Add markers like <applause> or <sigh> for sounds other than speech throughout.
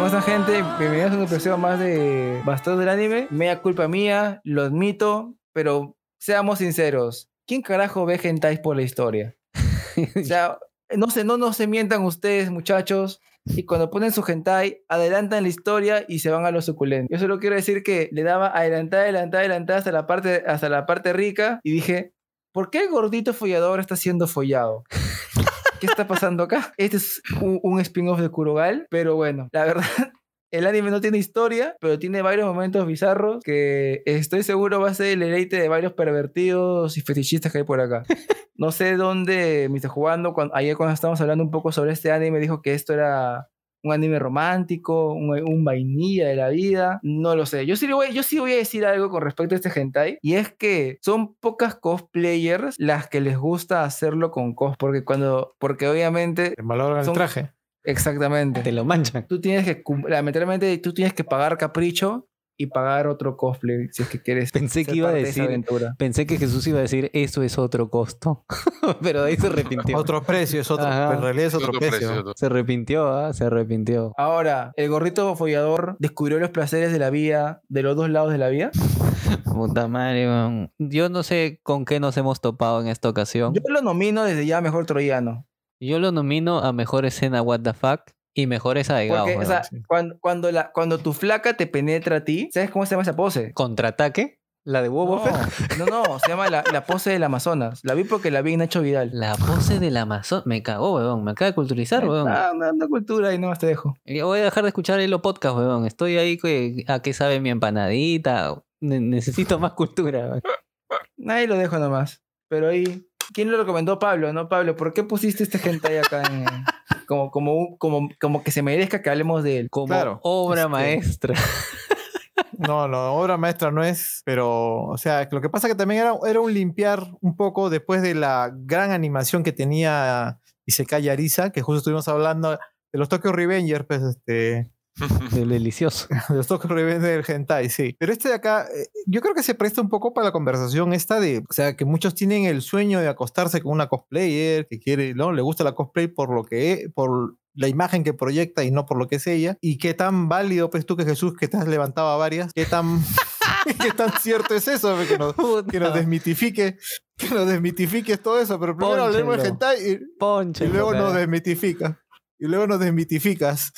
¿Qué pasa, gente? Bienvenidos a un episodio más de Bastardo del Anime. Media culpa mía, lo admito, pero seamos sinceros. ¿Quién carajo ve hentais por la historia? o sea, no se, no, no se mientan ustedes, muchachos. Y cuando ponen su hentai, adelantan la historia y se van a lo suculento. Yo solo quiero decir que le daba adelantar, adelantar, adelantar hasta la parte, hasta la parte rica y dije, ¿por qué el gordito follador está siendo follado? ¿Qué está pasando acá? <laughs> Este es un, un spin-off de Kurogal, pero bueno, la verdad, <laughs> el anime no tiene historia, pero tiene varios momentos bizarros que estoy seguro va a ser el deleite de varios pervertidos y fetichistas que hay por acá. <laughs> No sé dónde me está jugando, cuando, ayer cuando estábamos hablando un poco sobre este anime dijo que esto era un anime romántico, un, un, vainilla de la vida, no lo sé. Yo sí, voy, yo sí voy a decir algo con respecto a este hentai, y es que son pocas cosplayers las que les gusta hacerlo con cos, porque cuando, porque obviamente... Te valoran el traje. Exactamente. Te lo manchan. Tú tienes que, lamentablemente, tú tienes que pagar capricho y pagar otro cosplay si es que quieres. Pensé que iba a de decir-. Pensé que Jesús iba a decir, eso es otro costo. <laughs> Pero de ahí se arrepintió. Otro precio, es otro, Ajá. en realidad es otro, precio. Se arrepintió, ¿ah? Se arrepintió. Ahora, el gorrito follador descubrió los placeres de la vía, de los dos lados de la vía. <laughs> Puta madre, weón. Yo no sé con qué nos hemos topado en esta ocasión. Yo lo nomino desde ya mejor troyano. Yo lo nomino a mejor escena What the fuck y mejor esa de Gao. Porque, o sea, cuando, cuando, la, cuando tu flaca te penetra a ti, ¿sabes cómo se llama esa pose? ¿Contraataque? ¿La de Boba No, <laughs> no, no, se llama la, la pose del Amazonas. La vi porque la vi en Nacho Vidal. La pose del Amazon. Me cagó, weón. Me acaba de culturizar, weón. Ah, una, una cultura y no más te dejo. Voy a dejar de escuchar el podcast, weón. Estoy ahí que, a qué sabe mi empanadita. Ne- necesito más cultura. weón. Ahí lo dejo nomás. Pero ahí, ¿quién lo recomendó? Pablo, ¿no? Pablo, ¿por qué pusiste este hentai acá en, como, como, un- como, como que se merezca que hablemos de él? Como Claro, obra este- maestra. <laughs> No, no, obra maestra no es, pero, o sea, lo que pasa que también era, era un limpiar un poco después de la gran animación que tenía Isekai Arisa, que justo estuvimos hablando de los Tokyo Revengers, pues, este, <laughs> Del delicioso. de <laughs> los Tokyo Revengers del hentai, sí. Pero este de acá, eh, yo creo que se presta un poco para la conversación esta de, o sea, que muchos tienen el sueño de acostarse con una cosplayer, que quiere, ¿no? Le gusta la cosplay por lo que es, por la imagen que proyecta y no por lo que es ella. Y qué tan válido, pues tú que Jesús, que te has levantado a varias, qué tan, <laughs> qué tan cierto es eso, que nos, que nos desmitifique, que nos desmitifiques todo eso. Pero primero hablemos de hentai y, y luego nos desmitificas. Y luego nos desmitificas.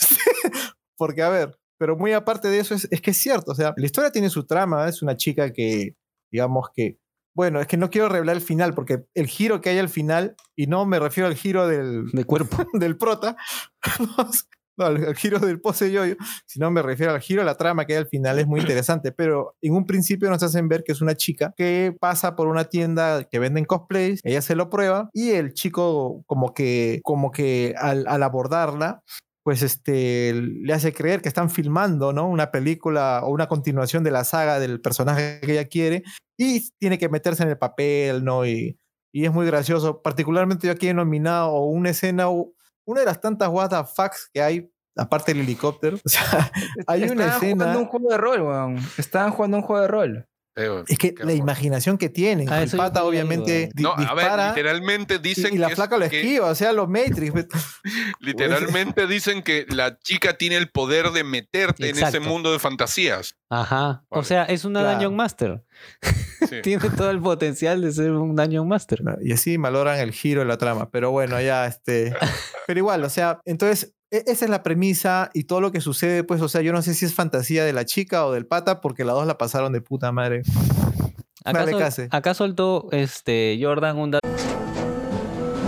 Porque, a ver, pero muy aparte de eso, es, es que es cierto. O sea, la historia tiene su trama. Es una chica que, digamos que. Bueno, es que no quiero revelar el final, porque el giro que hay al final, y no me refiero al giro del, De cuerpo. <laughs> del prota, <laughs> no, al, al giro del pose yoyo, sino me refiero al giro la trama que hay al final, es muy interesante, pero en un principio nos hacen ver que es una chica que pasa por una tienda que venden cosplays, ella se lo prueba y el chico como que, como que al, al abordarla, pues este, le hace creer que están filmando, ¿no? Una película o una continuación de la saga del personaje que ella quiere y tiene que meterse en el papel, ¿no? Y, y es muy gracioso. Particularmente yo aquí he nominado una escena, una de las tantas what the fucks que hay, aparte del helicóptero. <laughs> O sea, hay una Estaban jugando un juego de rol, weón. Estaban jugando un juego de rol. Es que la imaginación que tienen. Ah, el pata obviamente di- No, a ver, dispara literalmente dicen y, y la que es- flaca lo que- esquiva, o sea, los Matrix. <laughs> Literalmente dicen que la chica tiene el poder de meterte en ese mundo de fantasías. Ajá. O sea, es una Claro. Dungeon Master. <laughs> Sí. Tiene todo el potencial de ser un Dungeon Master. Y así malogran el giro de la trama. Pero bueno, ya este. <laughs> Pero igual, o sea, entonces, esa es la premisa y todo lo que sucede, pues, o sea, yo no sé si es fantasía de la chica o del pata, porque las dos la pasaron de puta madre. Acá, Dale, sol- Case. acá soltó este, Jordan un dato.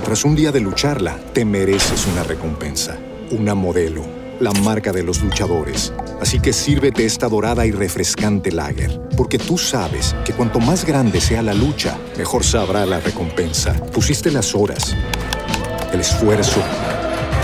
Tras un día de lucharla, te mereces una recompensa, una modelo, la marca de los luchadores. Así que sírvete esta dorada y refrescante lager, porque tú sabes que cuanto más grande sea la lucha, mejor sabrá la recompensa. Pusiste las horas, el esfuerzo,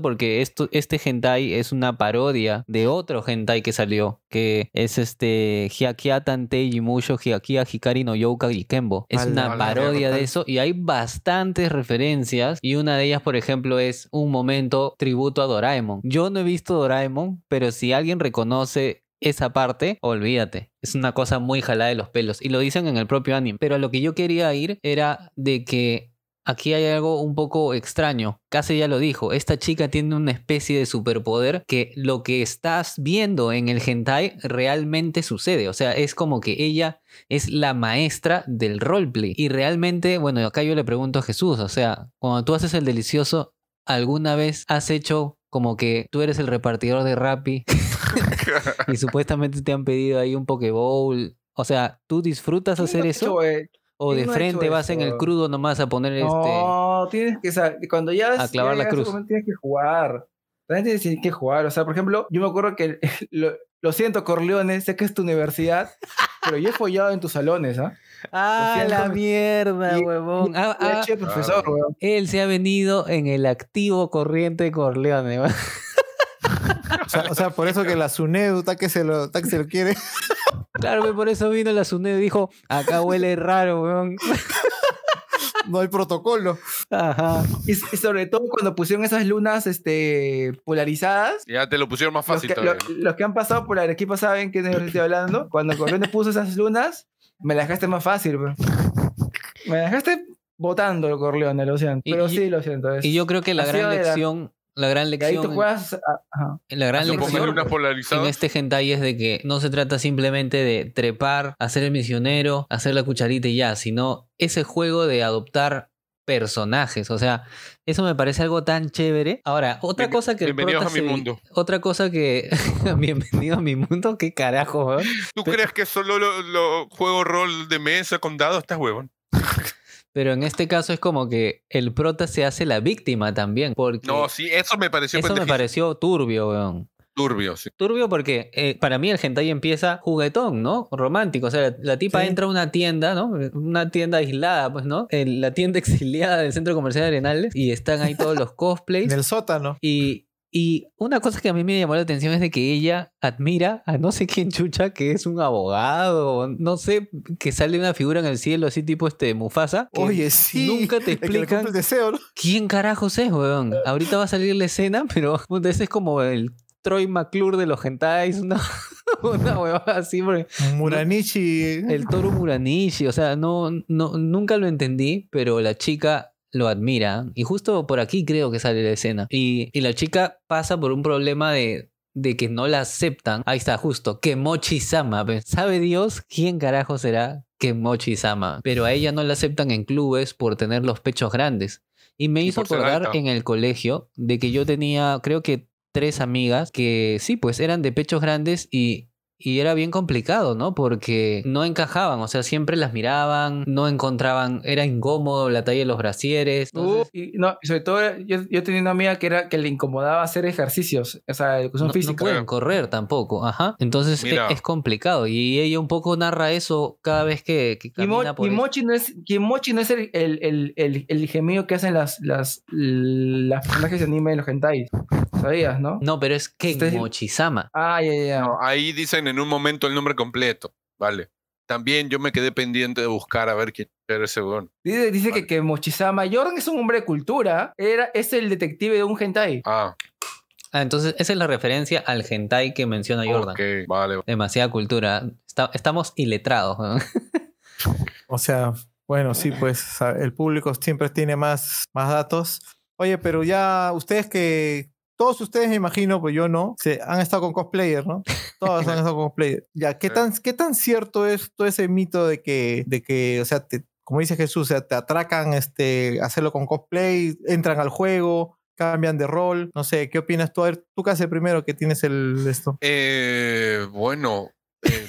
Porque esto, este hentai es una parodia de otro hentai que salió, que es este Hyakia Tantei Jimusho Hyakia Hikari no Youka Gikembo. Es una parodia de eso y hay bastantes referencias y una de ellas, por ejemplo, es un momento tributo a Doraemon. Yo no he visto Doraemon, pero si alguien reconoce esa parte, olvídate. Es una cosa muy jalada de los pelos. Y lo dicen en el propio anime. Pero a lo que yo quería ir era de que aquí hay algo un poco extraño. Casi ya lo dijo. Esta chica tiene una especie de superpoder que lo que estás viendo en el hentai realmente sucede. O sea, es como que ella es la maestra del roleplay. Y realmente, bueno, acá yo le pregunto a Jesús. O sea, cuando tú haces el delicioso, ¿alguna vez has hecho como que tú eres el repartidor de Rappi <laughs> y supuestamente te han pedido ahí un Pokéball? O sea, ¿tú disfrutas ¿Quién hacer eso? hecho, eh? ¿O ¿Quién de no frente vas en el crudo nomás a poner este... No, tienes que sa- cuando ya A clavar la cruz. momento tienes que jugar. También tienes que jugar. O sea, por ejemplo, yo me acuerdo que <laughs> lo, lo siento, Corleone, sé que es tu universidad, <laughs> pero yo he follado en tus salones, ¿ah? ¡Ah, la mierda, Y- huevón! Ah, ah, profesor, weón. él se ha venido en el activo corriente de Corleone. huevón. <laughs> O sea, o sea, por eso que la Sunedu, ta que se lo, ta que se lo quiere. Claro, que por eso vino la SUNED y dijo, acá huele raro, weón. <laughs> No hay protocolo. Ajá. Y, y sobre todo cuando pusieron esas lunas este, polarizadas. Ya te lo pusieron más Los fácil que, todavía. lo- los que han pasado por Arequipa saben que de lo que estoy hablando. Cuando Corleone puso esas lunas, me la dejaste más fácil, weón. Me la dejaste votando, Corleone, lo siento. Pero y- sí, lo siento. es- Y yo creo que la gran lección, la gran ahí tú lección, juegas. ah, ajá. la gran lección en este hentai es de que no se trata simplemente de trepar, hacer el misionero, hacer la cucharita y ya, sino ese juego de adoptar personajes. O sea, eso me parece algo tan chévere. Ahora, otra Bien- cosa que el bienvenidos a mi se- mundo. Otra cosa que. <laughs> Bienvenido a mi mundo, qué carajo, weón? ¿Tú crees que solo lo, lo juego rol de mesa con dados? Estás huevón. <laughs> Pero en este caso es como que el prota se hace la víctima también. Porque No, sí, eso me pareció eso me pendejísimo. pareció turbio, weón. turbio, sí. Turbio porque eh, para mí el hentai empieza juguetón, ¿no? Romántico. O sea, la, la tipa Sí. entra a una tienda, ¿no? Una tienda aislada, pues, ¿no? En la tienda <laughs> exiliada del Centro Comercial de Arenales. Y están ahí todos los <laughs> cosplays. En el sótano. Y, y una cosa que a mí me llamó la atención es de que ella admira a no sé quién chucha, que es un abogado, no sé, que sale una figura en el cielo así tipo este Mufasa. que Oye, sí. Nunca te explican el deseo, ¿no? quién carajos es, weón. Ahorita va a salir la escena, pero <laughs> ese es como el Troy McClure de los hentais, una, <laughs> una huevada así, porque Muranichi. el Toru Muranishi, o sea, no, no, nunca lo entendí, pero la chica lo admira. Y justo por aquí creo que sale la escena. Y, y la chica pasa por un problema de, de que no la aceptan. Ahí está, justo. Kemochi-sama. pues. ¿Sabe Dios quién carajo será Kemochi-sama? Pero a ella no la aceptan en clubes por tener los pechos grandes. Y me Y hizo acordar en el colegio de que yo tenía, creo que tres amigas que sí, pues eran de pechos grandes y, y era bien complicado, ¿no? Porque no encajaban, o sea, siempre las miraban, no encontraban, era incómodo la talla de los brasieres. Uh, entonces, y, no, y sobre todo, yo, yo tenía una amiga que, era, que le incomodaba hacer ejercicios, o sea, educación no, no física. pueden correr tampoco, ajá. Entonces e- es, complicado y ella un poco narra eso cada vez que, que camina por y eso. Mochi no es, y Mochi no es el, el, el, el, el gemido que hacen las, las, las personajes de anime de los hentai. ¿Sabías, no? No, pero es Ustedes- Kemochi-sama. Ah, ya, ya, ya. No, ahí dicen en un momento el nombre completo. Vale. también yo me quedé pendiente de buscar a ver quién era ese weón. Dice, dice que, Vale. que Mochizama, Jordan es un hombre de cultura, era, es el detective de un hentai. Ah, Ah, entonces esa es la referencia al hentai que menciona Jordan. ok, vale. Demasiada cultura. Está- estamos iletrados. <laughs> O sea, bueno, sí, pues el público siempre tiene más, más datos. Oye, pero ya ustedes que, todos ustedes me imagino, pues yo no, se, han estado con cosplayer, ¿no? Todos han <laughs> estado con cosplayer. Ya, ¿qué tan, ¿qué tan cierto es todo ese mito de que, de que o sea, te- como dice Jesús, o sea, te atracan este, hacerlo con cosplay, entran al juego, cambian de rol? No sé, ¿qué opinas tú? A ver, tú qué haces primero que tienes el esto. Eh, bueno, eh,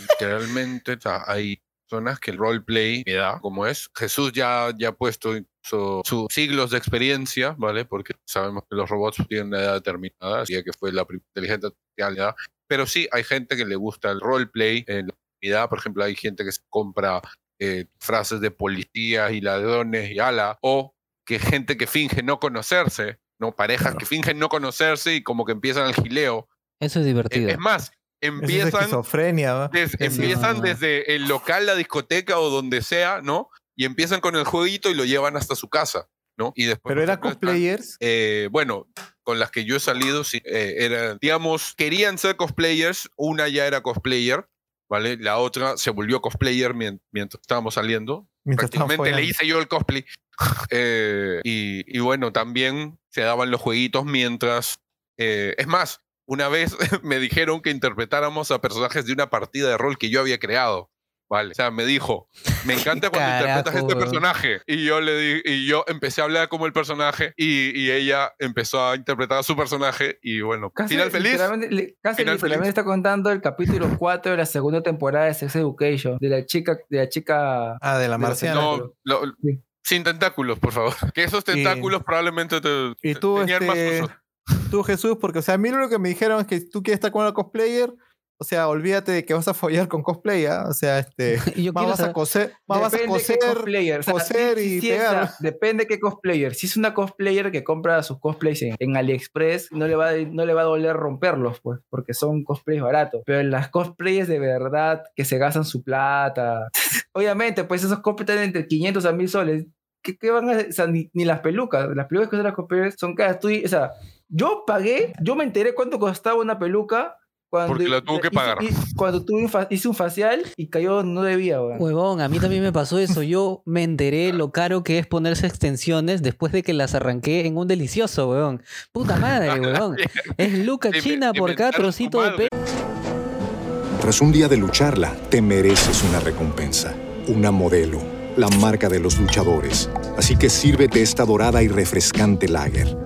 hay personas que el roleplay me da como es. Jesús ya, ya ha puesto sus siglos de experiencia, ¿vale? Porque sabemos que los robots tienen una edad determinada, así que fue la primera inteligencia artificial. Pero sí, hay gente que le gusta el roleplay en la comunidad. Por ejemplo, hay gente que se compra eh, frases de policías y ladrones y ala, o que gente que finge no conocerse, ¿no? Parejas que fingen no conocerse y como que empiezan el gileo. Eso es Eh, divertido. Es más, Eso es empiezan, esquizofrenia, ¿va? des- Sí, empiezan no. desde el local, la discoteca o donde sea, ¿no? Y empiezan con el jueguito y lo llevan hasta su casa, ¿no? Y después. Pero era cosplayers. eh, bueno, con las que yo he salido, sí, eh, era, digamos, querían ser cosplayers, una ya era cosplayer, ¿vale? La otra se volvió cosplayer mien- mientras estábamos saliendo. Mientras Prácticamente le hice yo el cosplay. <laughs> Eh, y, y bueno, también se daban los jueguitos mientras... eh, es más, una vez <laughs> me dijeron que interpretáramos a personajes de una partida de rol que yo había creado. Vale, o sea, me dijo, me <laughs> encanta cuando interpretas este personaje. Y yo le di, y yo empecé a hablar como el personaje y, y ella empezó a interpretar a su personaje y bueno, Casi, final feliz. literalmente, li- casi Final literalmente feliz. está contando el capítulo <laughs> 4 de la segunda temporada de Sex Education, de la chica, de la chica Ah, de la marciana. No, lo- Sí. sin tentáculos, por favor. <laughs> Que esos tentáculos probablemente te, Y tú, tenían más este, uso. tú, Jesús, porque, o sea, a mí lo que me dijeron es que tú quieres estar con una cosplayer, o sea, olvídate de que vas a follar con cosplay, ¿ah? O sea, este, <laughs> Yo más vas a saber- coser, más vas a coser, cosplayer. O sea, coser y es pegar. la- depende qué cosplayer. Si es una cosplayer que compra sus cosplays en, en AliExpress, no le, va, a- no le va a doler romperlos, pues, porque son cosplays baratos. Pero en las cosplayers de verdad que se gastan su plata. <laughs> Obviamente, pues esos cosplays están entre 500 a 1000 soles. ¿Qué, qué van a hacer? O sea, ni, ni las pelucas. Las pelucas que usan las cosplayers son caras. Tú, o sea, yo pagué, yo me enteré cuánto costaba una peluca. Cuando Porque la tuvo que pagar. cuando tuve hice un facial y cayó, no debía, weón. Huevón, a mí también me pasó eso. Yo me enteré lo caro que es ponerse extensiones después de que las arranqué en un delicioso, huevón. Puta madre, <laughs> huevón. Es luca china por cada trocito de pelo. Tras un día de lucharla, te mereces una recompensa, una modelo, la marca de los luchadores. Así que sírvete esta dorada y refrescante lager,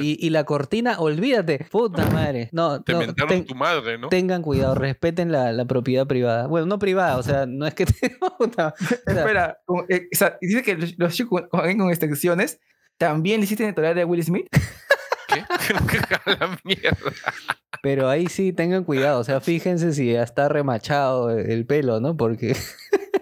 Y, y la cortina, olvídate. Puta madre. No, Te no, ten- tu madre, ¿no? tengan cuidado, respeten la, la propiedad privada. Bueno, no privada, o sea, no es que <laughs> te... puta, o sea, Espera, eh, o sea, dice que los, chicos con, extensiones también le hiciste tolerar a Will Smith. <laughs> ¿Qué? <laughs> La mierda. Pero ahí sí tengan cuidado, o sea, fíjense si ya está remachado el pelo, ¿no? Porque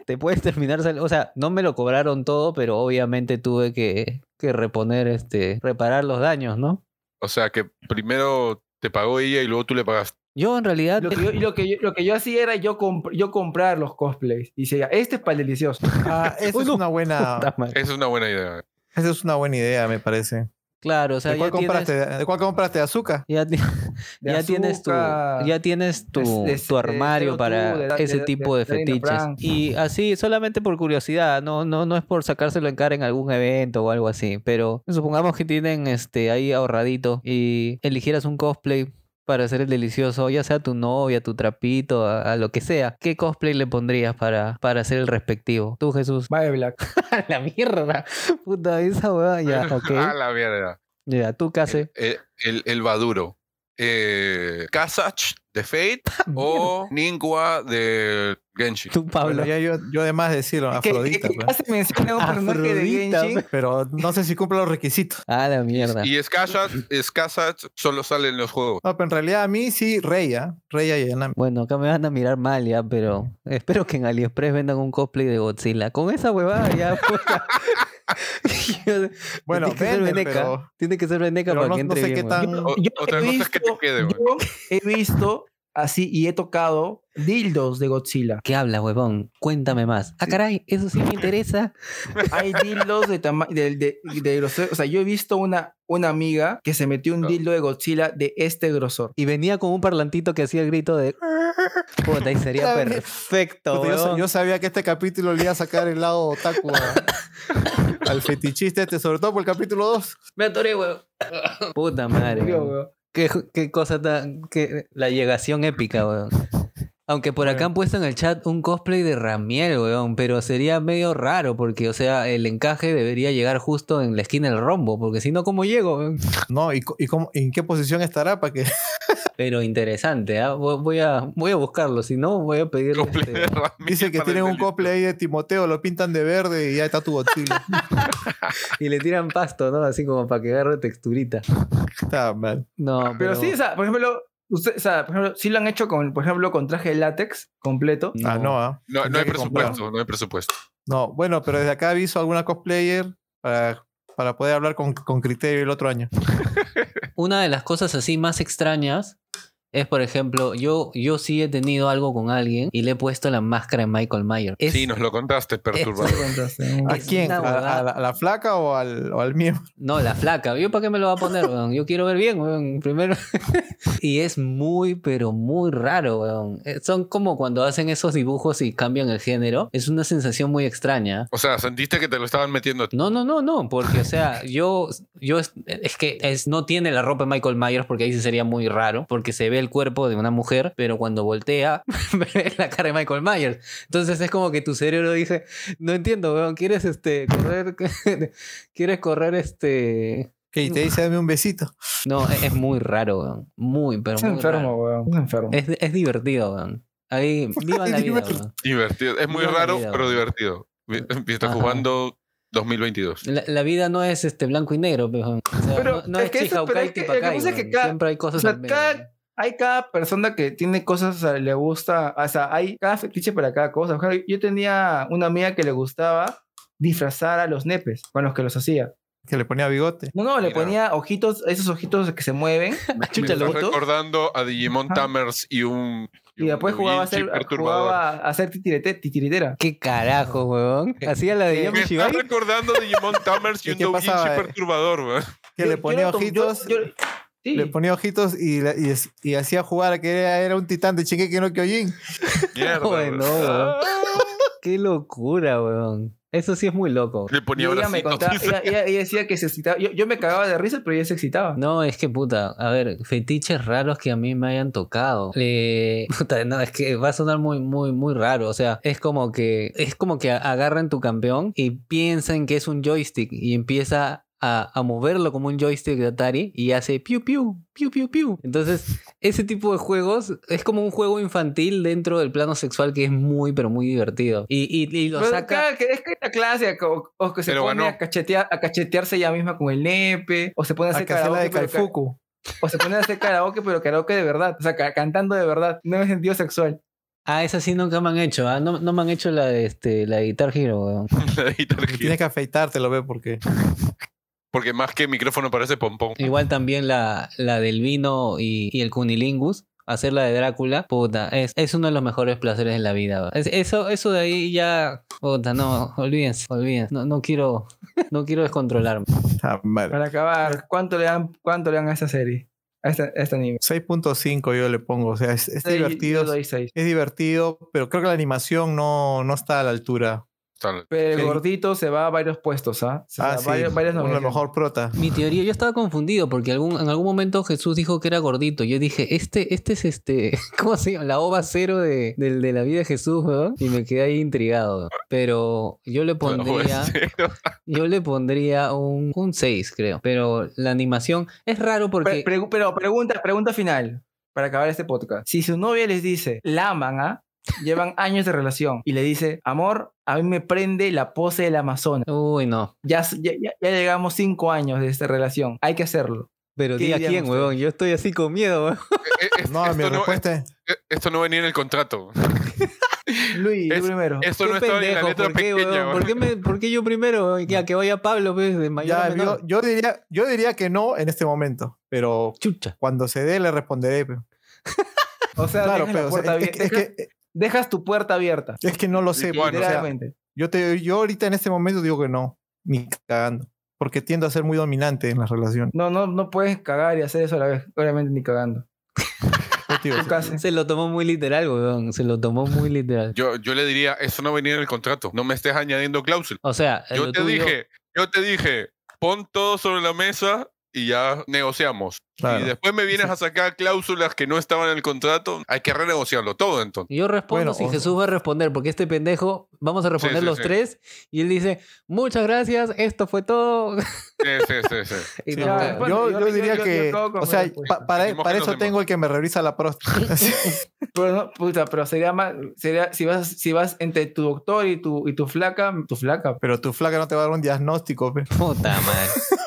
te puedes <laughs> terminar, sal- o sea, no me lo cobraron todo, pero obviamente tuve que, que reponer, este, reparar los daños, ¿no? O sea, que primero te pagó ella y luego tú le pagaste. Yo en realidad, Lo que yo, lo que yo, lo que yo hacía era yo, comp- yo comprar los cosplays. Y decía, este es para el delicioso. Ah, <laughs> es una buena. <laughs> Esa es una buena idea. esa es una buena idea, me parece. Claro, o sea, ¿De ya cuál, tienes, compraste? ¿De cuál compraste? ¿De azúcar? ya, ti- <laughs> De ya tienes tu, ya tienes tu, de- de- tu de armario CO2, para ese tipo de, fetiches. Y así, solamente por curiosidad, no, no, no es por sacárselo en cara en algún evento o algo así. Pero supongamos que tienen este ahí ahorradito y eligieras un cosplay para hacer el delicioso, ya sea tu novia, tu trapito, a, a lo que sea. ¿Qué cosplay le pondrías para, para hacer el respectivo? Tú, Jesús. Vaya Black. <laughs> A la mierda. Puta, esa weá. Ya, <laughs> A ok. la mierda. Ya, tú, Case. El, el, el Baduro. Eh, de Fate <laughs> o Ningua de Genshin. Tú, Pablo. Bueno, ya yo, yo además de decirlo, Afrodita. que- pues. hace mención a un personaje de Genshin. Pero no sé si cumple los requisitos. Ah, la mierda. Y Skazat, Skazat solo sale en los juegos. No, pero en realidad a mí sí, Reya. Reya y Yanami. Bueno, acá me van a mirar mal ya, pero espero que en AliExpress vendan un cosplay de Godzilla. Con esa huevada ya. <laughs> puta. Bueno, tiene que ser veneca. pero- Tiene que ser veneca para no- que no entre sé bien. qué tan- O- Yo otra cosa es que te quede, yo he visto así y he tocado dildos de Godzilla. ¿Qué habla, huevón? Cuéntame más. Ah, caray, eso sí me interesa. <laughs> Hay dildos de tamaño de, de, de grosor. O sea, yo he visto una, una amiga que se metió un Claro. dildo de Godzilla de este grosor. Y venía con un parlantito que hacía el grito de. Puta, y sería perfecto, Puta, yo, yo sabía que este capítulo le iba a sacar el lado otaku a- <laughs> al fetichista este, sobre todo por el capítulo 2. Me atoré, huevón. Puta madre. Huevón. Qué, qué cosa tan. qué- la llegación épica, weón. Aunque por acá han puesto en el chat un cosplay de Ramiel, weón, pero sería medio raro porque, o sea, el encaje debería llegar justo en la esquina del rombo, porque si no, ¿cómo llego? weón? No, ¿y, y cómo- en qué posición estará para que <laughs> Pero interesante, ¿ah? Voy- a, voy a buscarlo, si no, voy a pedirle. Este- dice que tienen un cosplay ahí de Timoteo, lo pintan de verde y ya está tu Godzilla. <laughs> y le tiran pasto, ¿no? Así como para que agarre texturita. Está mal. No, pero, Pero sí, o sea, por ejemplo, usted, o sea, por ejemplo, sí lo han hecho con, por ejemplo, con traje de látex completo. Ah, no, ah. No, no hay comprar. presupuesto, no hay presupuesto. No, bueno, pero desde acá aviso a alguna cosplayer para, para poder hablar con, con criterio el otro año. <laughs> Una de las cosas así más extrañas es, por ejemplo, yo, yo sí he tenido algo con alguien y le he puesto la máscara de Michael Myers. Es- Sí, nos lo contaste, perturbador. ¿A quién? ¿A, la, a la flaca o al, o al miembro? No, la flaca. ¿Yo para qué me lo va a poner, weón? Yo quiero ver bien, weón. Primero. <laughs> y es muy, pero muy raro, weón. Eh, Son como cuando hacen esos dibujos y cambian el género. Es una sensación muy extraña. O sea, sentiste que te lo estaban metiendo a ti. No, no, no, no, porque, o sea, <laughs> yo, yo es, es que es, no tiene la ropa de Michael Myers porque ahí sí sería muy raro, porque se ve el cuerpo de una mujer, pero cuando voltea, <laughs> ve la cara de Michael Myers. Entonces es como que tu cerebro dice, no entiendo, weón, ¿quieres este, correr, <laughs> quieres correr este... Que y te dice dame un besito. No, es, es muy raro, weón. Muy, pero Es muy enfermo, raro. weón. Es enfermo. Es, es divertido, weón. Ahí, vivan la vida, Divertido. weón. Divertido. Es muy Viva raro, vida, pero divertido. Ajá. jugando 2022. La, la vida no es este blanco y negro, pero, o sea, Pero no, no es es que eso- pero es que- que es que weón. cada- Siempre hay cosas o sea, al medio, cada-. Hay cada persona que tiene cosas, o sea, le gusta, o sea, hay cada fetiche para cada cosa. Yo tenía una amiga que le gustaba disfrazar a los nepes con los que los hacía. Que le ponía bigote. No, no, le Mira. ponía ojitos, esos ojitos que se mueven. <laughs> Chucha, Me estás recordando a Digimon Ajá. Tamers y un. Y después un jugaba a perturbador. jugaba a ser titirete- titiritera. ¿Qué carajo, weón? <laughs> Hacía la de. Yami Me estás Shibai. recordando a Digimon <laughs> Tamers y ¿Y un Doujinshi eh? perturbador, weón. Que le ponía yo- ojitos. yo- sí. Le ponía ojitos y, la- y, y hacía jugar a que era, era un titán de Shingeki no Kyojin. <laughs> Mierda. <laughs> Bueno, weón. weón. <laughs> Qué locura, weón. Eso sí es muy loco. Le Y ponía ella me bracitos. contaba, dice. ella, ella- ella decía que se excitaba. Yo, yo me cagaba de risa, pero ella se excitaba. No, es que puta, a ver, fetiches raros que a mí me hayan tocado. Puta, no, es que va a sonar muy, muy, muy raro. O sea, es como que, es como que agarran tu campeón y piensan que es un joystick y empieza a, a moverlo como un joystick de Atari y hace piu piu, piu piu piu. Entonces, ese tipo de juegos es como un juego infantil dentro del plano sexual que es muy, pero muy divertido. Y, y, y lo Pero saca. es que la clase, o, o que se Pero pone a, cachetear, a cachetearse ella misma con el nepe, o se pone a hacer karaoke, de o se pone a hacer karaoke, pero karaoke de verdad, o sea, ca- cantando de verdad, no en sentido sexual. Ah, esa sí nunca me han hecho. ah, No, no me han hecho la de, este, la de Guitar Hero, weón. <laughs> La Guitar Hero. Tienes que afeitarte, lo ve, porque. <laughs> Porque más que micrófono parece pompón. Igual también la, la del vino y, y el cunilingus. Hacer la de Drácula, puta, es, es uno de los mejores placeres de la vida. Es- eso, eso de ahí ya, puta, no, olvídense, olvídense. No, no quiero, <laughs> no quiero descontrolarme. Ah, vale. Para acabar, ¿cuánto le dan, cuánto le dan a esta serie? A, esta, a este anime. 6.5 yo le pongo. O sea, es, divertido. Es divertido, pero creo que la animación no, no está a la altura. Tal. Pero el Sí. gordito se va a varios puestos, ¿ah? Se Ah, a sí. varios- varias Uno de los nominaciones. mejor prota. Mi teoría, yo estaba confundido porque algún, en algún momento Jesús dijo que era gordito. Yo dije, este, este es este, <laughs> ¿cómo se llama? La ova cero de, del- de la vida de Jesús, weón. Y me quedé ahí intrigado. Pero yo le pondría... <laughs> Yo le pondría un, un 6, creo. Pero la animación es raro porque. Pregu- pero pregunta, pregunta final, para acabar este podcast. Si su novia les dice, la aman, ¿ah? Llevan años de relación. Y le dice, amor, a mí me prende la pose del Amazonas. Uy, no. Ya, ya, llegamos cinco años de esta relación. Hay que hacerlo. Pero ¿Qué di a dirían quién, ustedes? huevón. Yo estoy así con miedo, huevón. Eh, eh, No, mi esto, no, respuesta es. eh, esto no venía en el contrato. <laughs> Luis, Es- tú primero. Esto Qué no estaba ni en la pendejo, letra ¿por qué, pequeña. ¿Por qué, me- por qué yo primero? Ya que vaya Pablo, pues, de mayor Ya, a yo, menor. yo diría, yo diría que no en este momento, pero Chucha. cuando se dé le responderé. <laughs> O sea, Claro, pero o sea, puerta es, que, dejas tu puerta abierta. es que no lo sé. Lituano, porque, o sea, Literalmente. yo, te, yo ahorita en este momento digo que no, ni cagando, porque tiendo a ser muy dominante en las relaciones. No, no, no puedes cagar y hacer eso a la vez. Obviamente ni cagando. <laughs> Se lo tomó muy literal, weón. Se lo tomó muy literal. Yo, yo le diría, eso no venía en el contrato. No me estés añadiendo cláusulas. O sea, Yo te tuyo- dije, yo te dije, pon todo sobre la mesa y ya negociamos. Claro. Y después me vienes a sacar cláusulas que no estaban en el contrato. Hay que renegociarlo todo entonces. Yo respondo Bueno, si o- Jesús va a responder, porque este pendejo, vamos a responder sí, los sí. tres, y él dice, muchas gracias, esto fue todo. Sí, sí, sí, sí. <laughs> Y Sí, Ya, no, vamos. después- yo, yo- yo yo- diría yo- yo que, o sea, respuesta. pa- para, para eso tengo el que me revisa la próstata. <laughs> Pero, no, puta, pero sería más, sería, si vas, si vas entre tu doctor y tu, y tu flaca, tu flaca. Pero tu flaca no te va a dar un diagnóstico. pe. Puta madre. <laughs>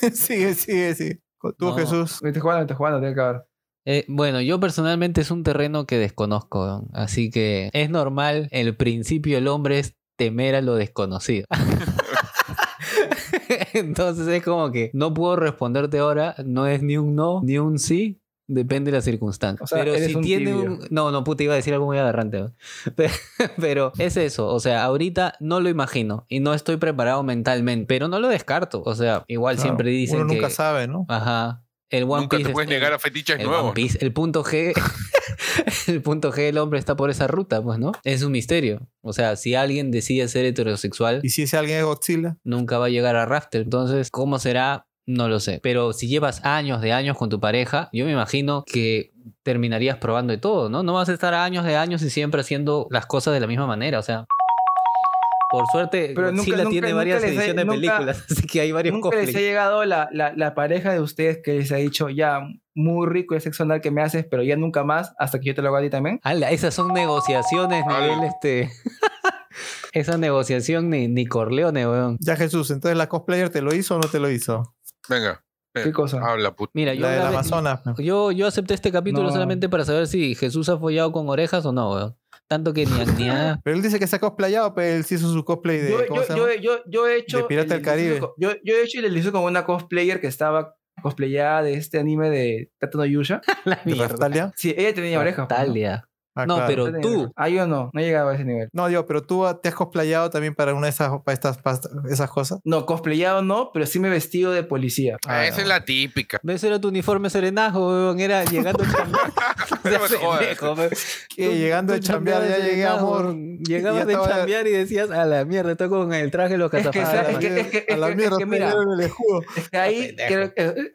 <laughs> sigue, sigue, sigue. Tú, No. Jesús. Me estoy jugando, me estoy jugando, tiene que haber. Eh, bueno, yo personalmente es un terreno que desconozco, así que es normal, el principio del hombre es temer a lo desconocido. <laughs> Entonces es como que no puedo responderte ahora, no es ni un no, ni un sí, depende de la circunstancia. O sea, pero si un tiene tibio. un... No, no, puta, iba a decir algo muy agarrante. <laughs> Pero, pero es eso, o sea, ahorita no lo imagino y no estoy preparado mentalmente, pero no lo descarto, o sea, igual Claro, siempre dicen Uno que... nunca sabe, ¿no? Ajá. El One Nunca Piece te puedes está- negar a fetiches el nuevos. One Piece, el punto G, <laughs> el punto G del hombre está por esa ruta, pues, ¿no? Es un misterio. O sea, si alguien decide ser heterosexual, Y si ese alguien es Godzilla, nunca va a llegar a Rafter. Entonces, ¿cómo será? No lo sé. Pero si llevas años de años con tu pareja, yo me imagino que terminarías probando de todo, ¿no? No vas a estar años de años y siempre haciendo las cosas de la misma manera. O sea, por suerte, Pero nunca- Godzilla nunca- tiene nunca varias ediciones de nunca- películas, <laughs> así que hay varios Nunca les ha cosplays. llegado la, la, la pareja de ustedes que les ha dicho, ya, muy rico el sexo anal que me haces, pero ya nunca más, hasta que yo te lo haga a ti también. Ala, esas son negociaciones nivel este. <laughs> Esa negociación ni, ni Corleone, weón. ya Jesús, entonces la cosplayer te lo hizo o no te lo hizo? Venga. eh, ¿Qué cosa? Habla, puta. Mira, yo, la del Amazonas. pe. yo, yo acepté este capítulo No. solamente para saber si Jesús ha follado con orejas o no, weón. Tanto que ni a, ni a- <laughs> Pero él dice que se ha cosplayado, pero él sí hizo su cosplay de. Yo, ¿cómo yo, se yo, llama? yo, yo he hecho. De Pirata el del Caribe. con- Yo, yo he hecho el delicioso con una cosplayer que estaba cosplayada de este anime de Tata no Yusha. <laughs> la ¿De mierda. Raftalia? Sí, ella tenía orejas. pues, ¿no? Talia. Ah, No, claro. pero- tú. Ah, yo no, no llegaba a ese nivel. No, digo, pero tú te has cosplayado también para una de esas, para estas, para esas cosas. No, cosplayado no, pero sí me he vestido de policía. Ah, Ah, esa no. es la típica. ¿Ves? Era tu uniforme serenajo, weón. Era llegando a chambear. <laughs> Pendejo, Tú- llegando de chambear ya llegué, amor. Llegabas de chambear y decías, a la mierda, estoy con el traje de los Es que, cazafantasmas. es que- es que- a la mierda, es que mira, el escudo. Ahí,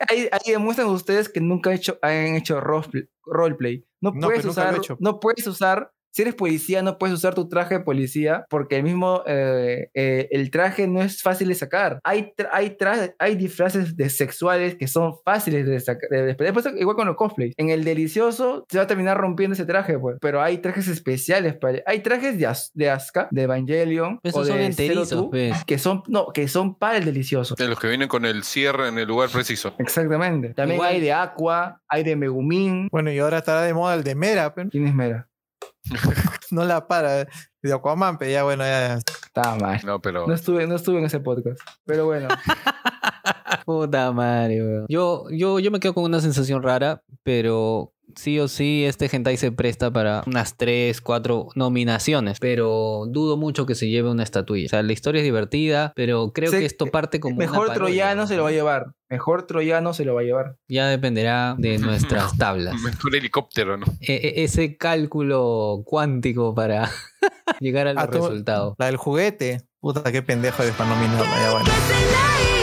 ahí, ahí demuestran ustedes que nunca han hecho, han hecho roleplay. Roleplay. No, No, puedes he usar, no puedes usar, si eres policía, no puedes usar tu traje de policía porque el mismo, eh, eh, el traje no es fácil de sacar. Hay, tra- hay, tra- hay disfraces de sexuales que son fáciles de sacar. de- de- después, igual con los cosplays. En el delicioso se va a terminar rompiendo ese traje, pues. Pero hay trajes especiales para. Hay trajes de, As- de Asuka, de Evangelion. Esos o son de enterizos, Zero Two, pues. que son, no, que son para el delicioso. De los que vienen con el cierre en el lugar preciso. Exactamente. También Igual- hay de Aqua, hay de Megumin. Bueno, y ahora estará de moda el de Mera, pero ¿Quién es Mera? <laughs> no la para. De Aquaman, pero ya bueno, ya. Está mal. No, pero. No estuve, no estuve en ese podcast. Pero bueno. <laughs> Puta madre, weón. Yo, yo, yo me quedo con una sensación rara, pero sí o sí este hentai se presta para unas 3, 4 nominaciones, pero dudo mucho que se lleve una estatuilla. O sea, la historia es divertida, pero creo que esto parte como Mejor troyano se lo va a llevar. Mejor troyano se lo va a llevar. Ya dependerá de <laughs> nuestras tablas. Mejor helicóptero, ¿no? E- e- ese cálculo cuántico para <laughs> llegar al resultado. La del juguete. Puta, qué pendejo eres para nominarla. Ya bueno.